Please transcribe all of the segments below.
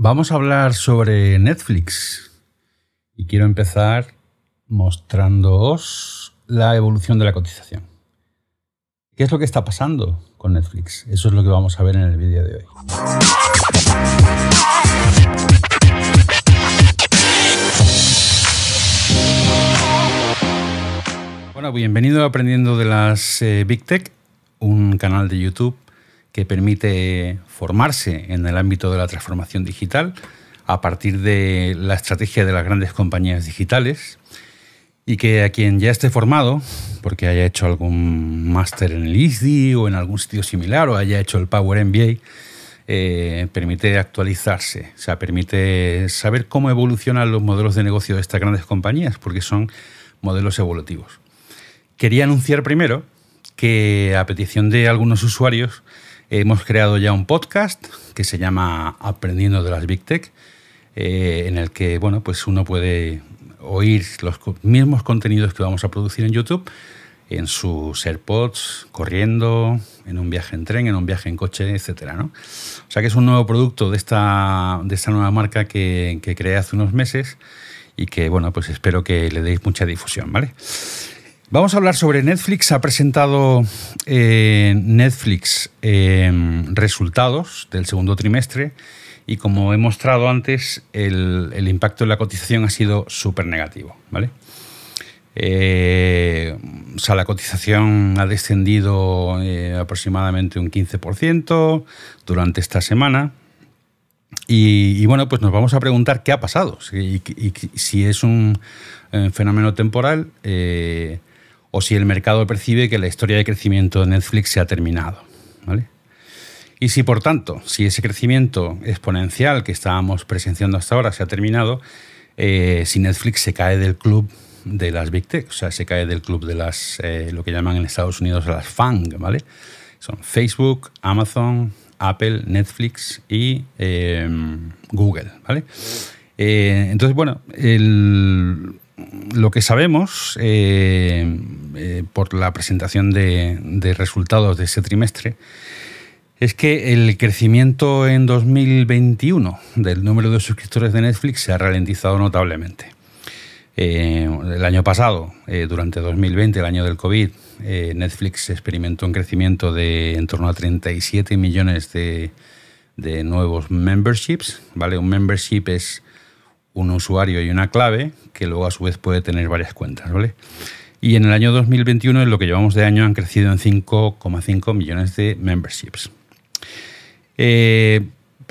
Vamos a hablar sobre Netflix y quiero empezar mostrándoos la evolución de la cotización. ¿Qué es lo que está pasando con Netflix? Eso es lo que vamos a ver en el vídeo de hoy. Bueno, bienvenido a Aprendiendo de las eh, Big Tech, un canal de YouTube que permite formarse en el ámbito de la transformación digital a partir de la estrategia de las grandes compañías digitales y que a quien ya esté formado, porque haya hecho algún máster en el ISDI o en algún sitio similar o haya hecho el Power MBA, eh, permite actualizarse, o sea, permite saber cómo evolucionan los modelos de negocio de estas grandes compañías, porque son modelos evolutivos. Quería anunciar primero que a petición de algunos usuarios Hemos creado ya un podcast que se llama Aprendiendo de las Big Tech, eh, en el que bueno, pues uno puede oír los mismos contenidos que vamos a producir en YouTube en sus AirPods, corriendo, en un viaje en tren, en un viaje en coche, etc. O sea que es un nuevo producto de esta, de esta nueva marca que, que creé hace unos meses y que bueno, pues espero que le deis mucha difusión, ¿vale? Vamos a hablar sobre Netflix. Ha presentado eh, Netflix eh, resultados del segundo trimestre y como he mostrado antes, el, impacto en la cotización ha sido súper negativo. ¿vale? Eh, o sea, la cotización ha descendido aproximadamente un 15% durante esta semana. Y, bueno, pues nos vamos a preguntar qué ha pasado y, si es un fenómeno temporal o si el mercado percibe que la historia de crecimiento de Netflix se ha terminado. ¿vale? Y si, por tanto, si ese crecimiento exponencial que estábamos presenciando hasta ahora se ha terminado, eh, si Netflix se cae del club de las Big Tech, o sea, se cae del club de las, eh, lo que llaman en Estados Unidos las FANG, ¿vale? Son Facebook, Amazon, Apple, Netflix y em, Google, ¿vale? Eh, entonces, bueno, lo que sabemos eh, por la presentación de, resultados de ese trimestre, es que el crecimiento en 2021 del número de suscriptores de Netflix se ha ralentizado notablemente. Eh, el año pasado, eh, durante 2020, el año del COVID, Netflix experimentó un crecimiento de en torno a 37 millones de, de nuevos memberships. ¿vale? Un membership es un usuario y una clave que luego a su vez puede tener varias cuentas. ¿vale? Y en el año 2021, en lo que llevamos de año, han crecido en 5,5 millones de memberships. Eh,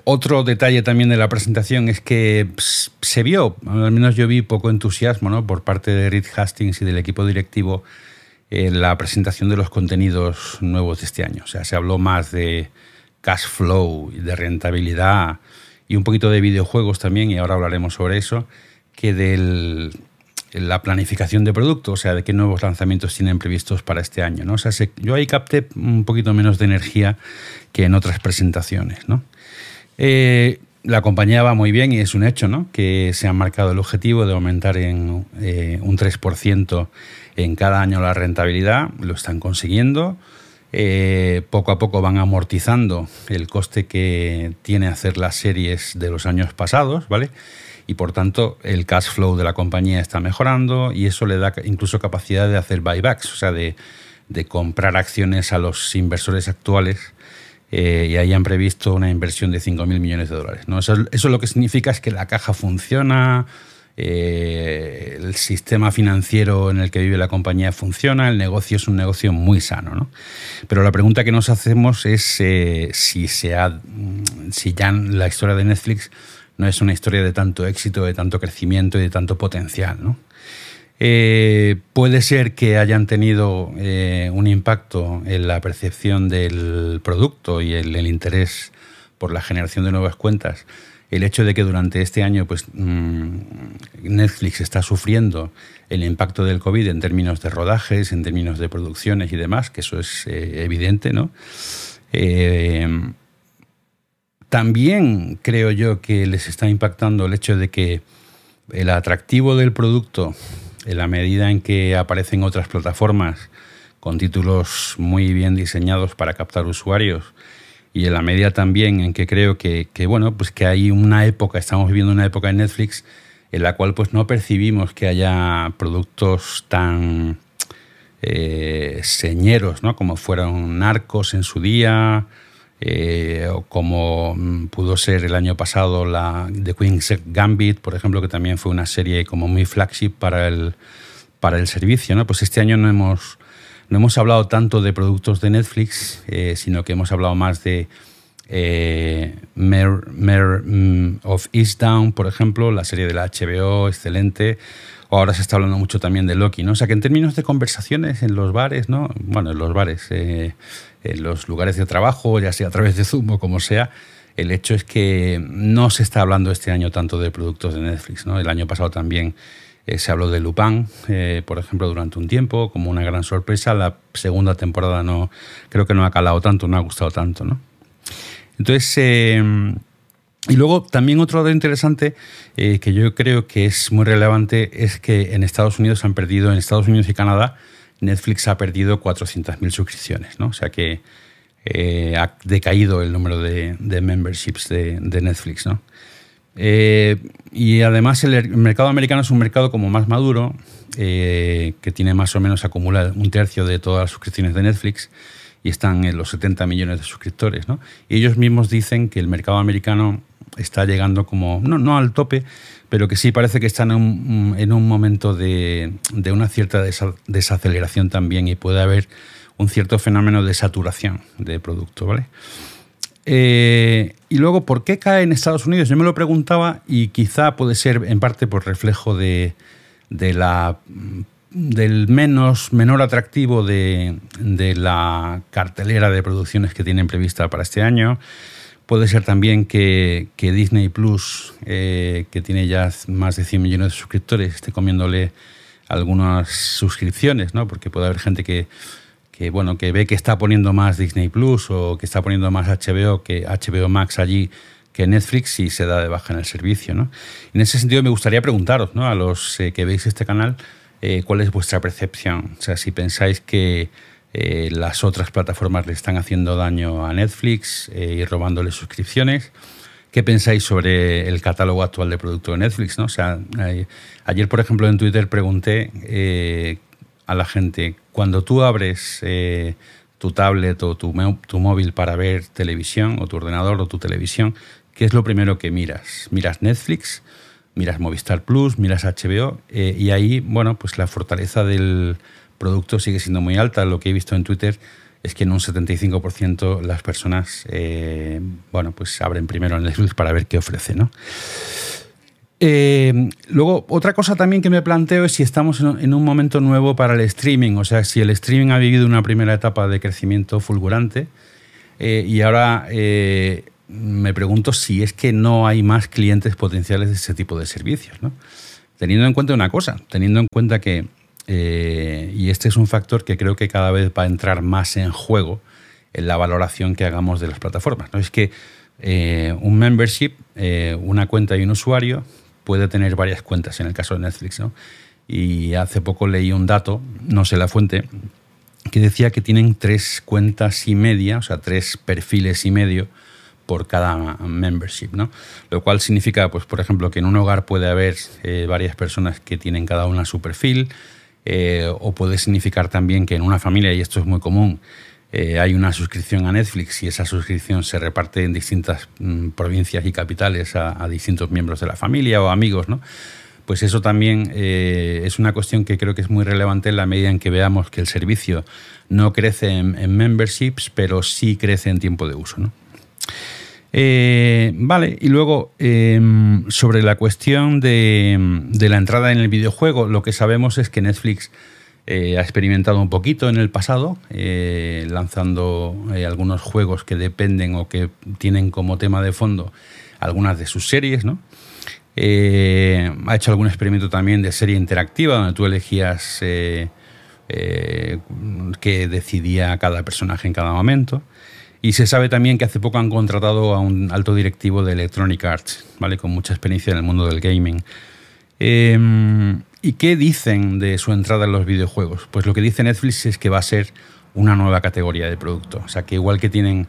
otro detalle también de la presentación es que se vio, al menos yo vi poco entusiasmo ¿no? por parte de Reed Hastings y del equipo directivo en la presentación de los contenidos nuevos de este año. O sea, se habló más de cash flow y de rentabilidad y un poquito de videojuegos también, y ahora hablaremos sobre eso, que del, la planificación de producto, o sea, de qué nuevos lanzamientos tienen previstos para este año. ¿no? O sea, yo ahí capté un poquito menos de energía que en otras presentaciones. ¿no? Eh, la compañía va muy bien y es un hecho ¿no? que se han marcado el objetivo de aumentar en eh, un 3% en cada año la rentabilidad, lo están consiguiendo. Eh, poco a poco van amortizando el coste que tiene hacer las series de los años pasados, ¿vale? y por tanto el cash flow de la compañía está mejorando y eso le da incluso capacidad de hacer buybacks, o sea, de, comprar acciones a los inversores actuales eh, y ahí han previsto una inversión de 5.000 millones de dólares. ¿no? Eso, lo que significa es que la caja funciona, eh, el sistema financiero en el que vive la compañía funciona, el negocio es un negocio muy sano. ¿no? Pero la pregunta que nos hacemos es eh, si, se ha, ya la historia de Netflix no es una historia de tanto éxito, de tanto crecimiento y de tanto potencial. Eh, puede ser que hayan tenido un impacto en la percepción del producto y el, el, interés por la generación de nuevas cuentas. El hecho de que durante este año pues, mm, Netflix está sufriendo el impacto del COVID en términos de rodajes, en términos de producciones y demás, que eso es eh, evidente, ¿no? También creo yo que les está impactando el hecho de que el atractivo del producto, en la medida en que aparecen otras plataformas con títulos muy bien diseñados para captar usuarios y en la medida también en que creo que, bueno, pues que hay una época, estamos viviendo una época en Netflix en la cual pues no percibimos que haya productos tan eh, señeros, ¿no? Como fueron Narcos en su día, eh, o como mm, pudo ser el año pasado la The Queen's Gambit, por ejemplo, que también fue una serie como muy flagship para el, para el servicio. ¿no? Pues este año no hemos, no hemos hablado tanto de productos de Netflix, eh, sino que hemos hablado más de eh, Mare, mm, of Easttown, por ejemplo, la serie de la HBO, excelente. O ahora se está hablando mucho también de Loki, ¿no? O sea que en términos de conversaciones en los bares, ¿no? Bueno, en los bares, eh, en los lugares de trabajo, ya sea a través de Zoom o como sea, el hecho es que no se está hablando este año tanto de productos de Netflix, ¿no? El año pasado también eh, se habló de Lupin, eh, por ejemplo, durante un tiempo, como una gran sorpresa. La segunda temporada no, creo que no ha calado tanto, no ha gustado tanto, ¿no? Entonces, eh, y luego también otro dato interesante que yo creo que es muy relevante es que en Estados Unidos han perdido, en Estados Unidos y Canadá, Netflix ha perdido 400.000 suscripciones, ¿no? O sea que ha decaído el número de, memberships de, de Netflix, ¿no? Eh, y además el, mercado americano es un mercado como más maduro, eh, que tiene más o menos acumula un tercio de todas las suscripciones de Netflix y están en los 70 millones de suscriptores. ¿no? Y ellos mismos dicen que el mercado americano está llegando como, no, no al tope, pero que sí parece que están en un, en un momento de, de, una cierta desaceleración también y puede haber un cierto fenómeno de saturación de producto. ¿vale? Eh, y luego, ¿por qué cae en Estados Unidos? Yo me lo preguntaba y quizá puede ser en parte por reflejo de, la, del menos, menor atractivo de, la cartelera de producciones que tienen prevista para este año. Puede ser también que, Disney Plus, eh, que tiene ya más de 100 millones de suscriptores, esté comiéndole algunas suscripciones, ¿no? porque puede haber gente que que bueno, que ve que está poniendo más Disney Plus o que está poniendo más HBO que HBO Max allí que Netflix y se da de baja en el servicio. ¿no? En ese sentido me gustaría preguntaros ¿no? a los eh, que veis este canal eh, cuál es vuestra percepción. O sea, si pensáis que eh, las otras plataformas le están haciendo daño a Netflix y robándole suscripciones. ¿Qué pensáis sobre el catálogo actual de producto de Netflix? ¿no? O sea, ayer, por ejemplo, en Twitter pregunté a la gente, cuando tú abres eh, tu tablet o tu, móvil para ver televisión, o tu ordenador o tu televisión, ¿qué es lo primero que miras? ¿Miras Netflix? ¿Miras Movistar Plus? ¿Miras HBO? Eh, y ahí, bueno, pues la fortaleza del producto sigue siendo muy alta. Lo que he visto en Twitter es que en un 75% las personas, eh, bueno, pues abren primero Netflix para ver qué ofrece, ¿no? Eh, luego, otra cosa también que me planteo es si estamos en un momento nuevo para el streaming, o sea, si el streaming ha vivido una primera etapa de crecimiento fulgurante eh, y ahora eh, me pregunto si es que no hay más clientes potenciales de ese tipo de servicios, ¿no? Teniendo en cuenta una cosa, teniendo en cuenta que, y este es un factor que creo que cada vez va a entrar más en juego en la valoración que hagamos de las plataformas, ¿no? Es que un membership, una cuenta y un usuario puede tener varias cuentas en el caso de Netflix. ¿no? Y hace poco leí un dato, no sé la fuente, que decía que tienen tres cuentas y media, o sea, tres perfiles y medio por cada membership, ¿no? Lo cual significa, pues, por ejemplo, que en un hogar puede haber eh, varias personas que tienen cada una su perfil, eh, o puede significar también que en una familia, y esto es muy común, eh, hay una suscripción a Netflix y esa suscripción se reparte en distintas mm, provincias y capitales a, distintos miembros de la familia o amigos, ¿no? Pues eso también eh, es una cuestión que creo que es muy relevante en la medida en que veamos que el servicio no crece en, memberships, pero sí crece en tiempo de uso, ¿no? Eh, vale, y luego em, sobre la cuestión de, de la entrada en el videojuego, lo que sabemos es que Netflix eh, ha experimentado un poquito en el pasado, eh, lanzando eh, algunos juegos que dependen o que tienen como tema de fondo algunas de sus series, ¿no? ha hecho algún experimento también de serie interactiva donde tú elegías qué decidía cada personaje en cada momento. Y se sabe también que hace poco han contratado a un alto directivo de Electronic Arts, ¿vale? con mucha experiencia en el mundo del gaming. ¿Y qué dicen de su entrada en los videojuegos? Pues lo que dice Netflix es que va a ser una nueva categoría de producto. O sea, que igual que tienen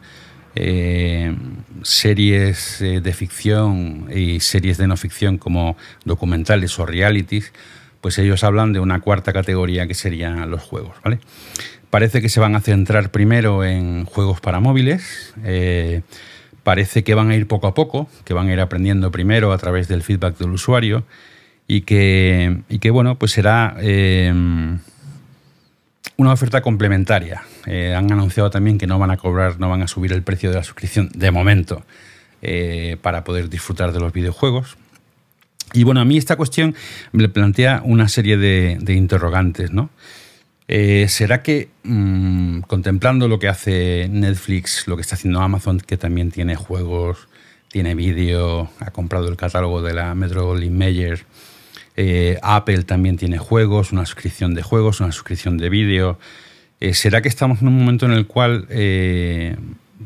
eh, series eh, de ficción y series de no ficción como documentales o realities, pues ellos hablan de una cuarta categoría que serían los juegos, ¿vale? Parece que se van a centrar primero en juegos para móviles. Eh, parece que van a ir poco a poco, que van a ir aprendiendo primero a través del feedback del usuario y que, y que bueno, pues será eh, una oferta complementaria. Eh, han anunciado también que no van a cobrar, no van a subir el precio de la suscripción de momento para poder disfrutar de los videojuegos. Y bueno, a mí esta cuestión me plantea una serie de, de interrogantes, ¿no? Eh, ¿Será que mm, contemplando lo que hace Netflix, lo que está haciendo Amazon, que también tiene juegos, tiene vídeo, ha comprado el catálogo de la Metro Mayer, eh, Apple también tiene juegos, una suscripción de juegos, una suscripción de vídeo, eh, ¿será que estamos en un momento en el cual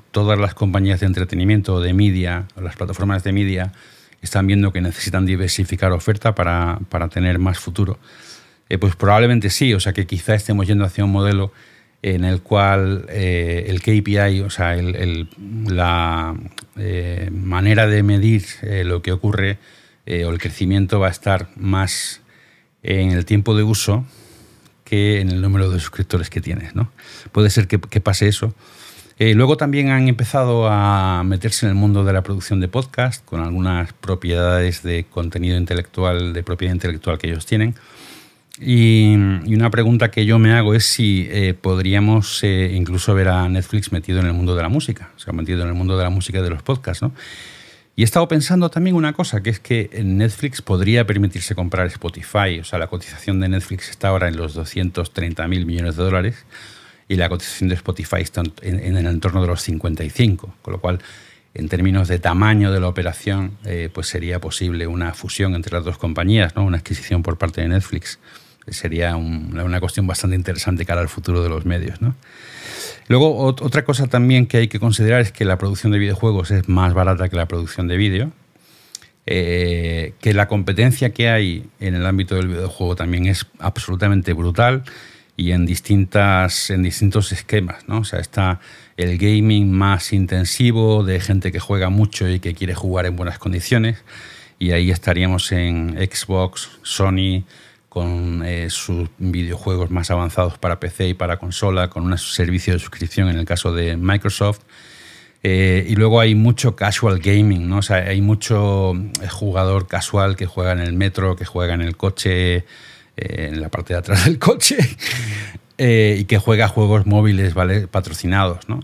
todas las compañías de entretenimiento, de media, las plataformas de media, están viendo que necesitan diversificar oferta para, para tener más futuro? Eh, pues probablemente sí, o sea que quizá estemos yendo hacia un modelo en el cual eh, el KPI, o sea, la eh, manera de medir lo que ocurre o el crecimiento va a estar más en el tiempo de uso que en el número de suscriptores que tienes. ¿no? Puede ser que, pase eso. luego también han empezado a meterse en el mundo de la producción de podcast con algunas propiedades de contenido intelectual, de propiedad intelectual que ellos tienen. Y, una pregunta que yo me hago es si eh, podríamos eh, incluso ver a Netflix metido en el mundo de la música, o sea, metido en el mundo de la música y de los podcasts, ¿no? Y he estado pensando también una cosa, que es que Netflix podría permitirse comprar Spotify, o sea, la cotización de Netflix está ahora en los 230 mil millones de dólares y la cotización de Spotify está en, el entorno de los 55, con lo cual en términos de tamaño de la operación, eh, pues sería posible una fusión entre las dos compañías, ¿no? una adquisición por parte de Netflix sería una cuestión bastante interesante cara al futuro de los medios. ¿no? Luego, otra cosa también que hay que considerar es que la producción de videojuegos es más barata que la producción de vídeo, eh, que la competencia que hay en el ámbito del videojuego también es absolutamente brutal y en, distintas, en distintos esquemas. ¿no? O sea, está el gaming más intensivo de gente que juega mucho y que quiere jugar en buenas condiciones, y ahí estaríamos en Xbox, Sony, con eh, sus videojuegos más avanzados para PC y para consola, con un servicio de suscripción en el caso de Microsoft. Eh, y luego hay mucho casual gaming, ¿no? Hay mucho eh, jugador casual que juega en el metro, que juega en el coche, en la parte de atrás del coche, y que juega juegos móviles ¿vale? patrocinados ¿no?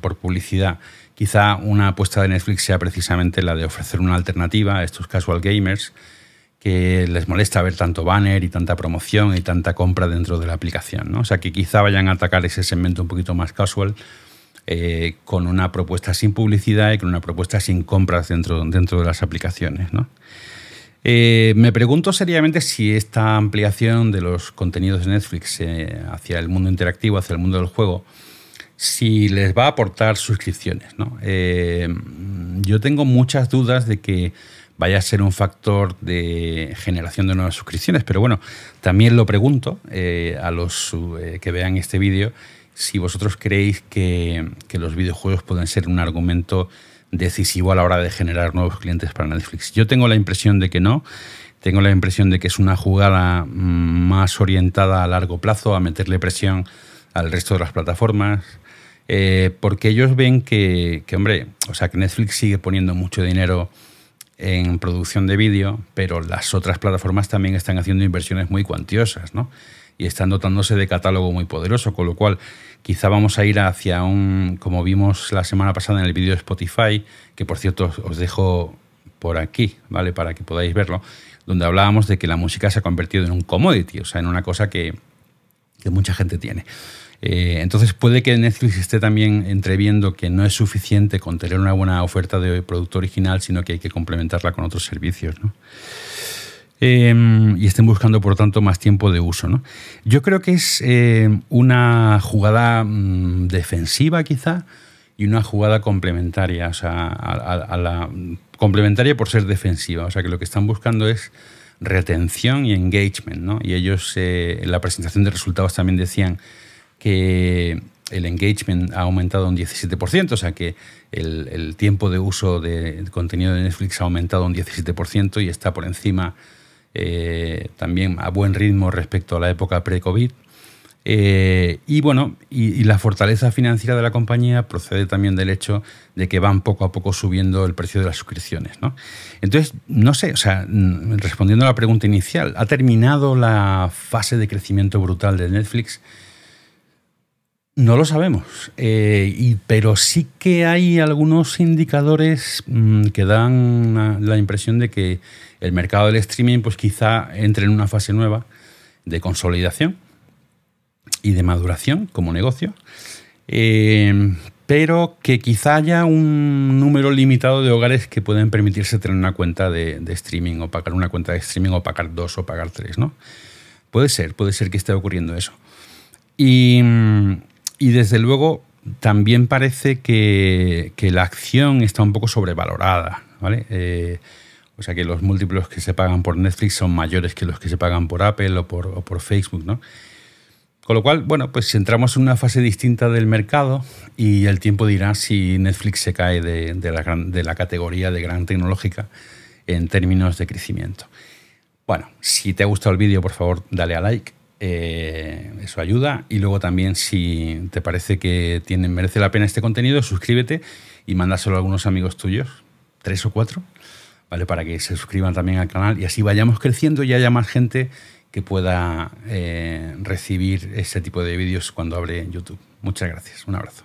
por publicidad. Quizá una apuesta de Netflix sea precisamente la de ofrecer una alternativa a estos casual gamers que les molesta ver tanto banner y tanta promoción y tanta compra dentro de la aplicación. ¿no? O sea, que quizá vayan a atacar ese segmento un poquito más casual eh, con una propuesta sin publicidad y con una propuesta sin compras dentro, dentro de las aplicaciones. ¿no? Eh, me pregunto seriamente si esta ampliación de los contenidos de Netflix eh, hacia el mundo interactivo, hacia el mundo del juego, si les va a aportar suscripciones. ¿no? yo tengo muchas dudas de que vaya a ser un factor de generación de nuevas suscripciones. Pero bueno, también lo pregunto eh, a los eh, que vean este vídeo si vosotros creéis que, los videojuegos pueden ser un argumento decisivo a la hora de generar nuevos clientes para Netflix. Yo tengo la impresión de que no. Tengo la impresión de que es una jugada mm, más orientada a largo plazo, a meterle presión al resto de las plataformas, eh, porque ellos ven que, que, hombre, o sea, que Netflix sigue poniendo mucho dinero en producción de vídeo, pero las otras plataformas también están haciendo inversiones muy cuantiosas, ¿no? Y están dotándose de catálogo muy poderoso, con lo cual quizá vamos a ir hacia un, como vimos la semana pasada en el vídeo de Spotify, que por cierto os dejo por aquí, ¿vale? Para que podáis verlo, donde hablábamos de que la música se ha convertido en un commodity, o sea, en una cosa que, que mucha gente tiene. Eh, entonces puede que Netflix esté también entreviendo que no es suficiente con tener una buena oferta de producto original, sino que hay que complementarla con otros servicios. Em, y estén buscando, por tanto, más tiempo de uso. Yo creo que es eh, una jugada mm, defensiva, quizá, y una jugada complementaria, o sea, a, la, complementaria por ser defensiva. O sea, que lo que están buscando es retención y engagement. ¿no? Y ellos eh, en la presentación de resultados también decían que el engagement ha aumentado un 17%, o sea que el, tiempo de uso de contenido de Netflix ha aumentado un 17% y está por encima eh, también a buen ritmo respecto a la época pre-COVID. Eh, y bueno, y, la fortaleza financiera de la compañía procede también del hecho de que van poco a poco subiendo el precio de las suscripciones. ¿no? Entonces, no sé, o sea, mm, respondiendo a la pregunta inicial, ¿ha terminado la fase de crecimiento brutal de Netflix? No lo sabemos, eh, pero sí que hay algunos indicadores mm, que dan la impresión de que el mercado del streaming pues quizá entre en una fase nueva de consolidación y de maduración como negocio, eh, pero que quizá haya un número limitado de hogares que pueden permitirse tener una cuenta de, streaming o pagar una cuenta de streaming o pagar dos o pagar tres, ¿no? Puede ser, puede ser que esté ocurriendo eso. Y, desde luego también parece que, la acción está un poco sobrevalorada, ¿vale? Eh, o sea que los múltiplos que se pagan por Netflix son mayores que los que se pagan por Apple o por, o por Facebook, ¿no? Con lo cual, bueno, pues entramos en una fase distinta del mercado y el tiempo dirá si Netflix se cae de, la, categoría de gran tecnológica en términos de crecimiento. Bueno, si te ha gustado el vídeo, por favor, dale a like. Eh, eso ayuda. Y luego también, si te parece que tiene, merece la pena este contenido, suscríbete y mándaselo a algunos amigos tuyos, tres o cuatro, ¿vale? Para que se suscriban también al canal y así vayamos creciendo y haya más gente que pueda eh, recibir ese tipo de vídeos cuando abre YouTube. Muchas gracias. Un abrazo.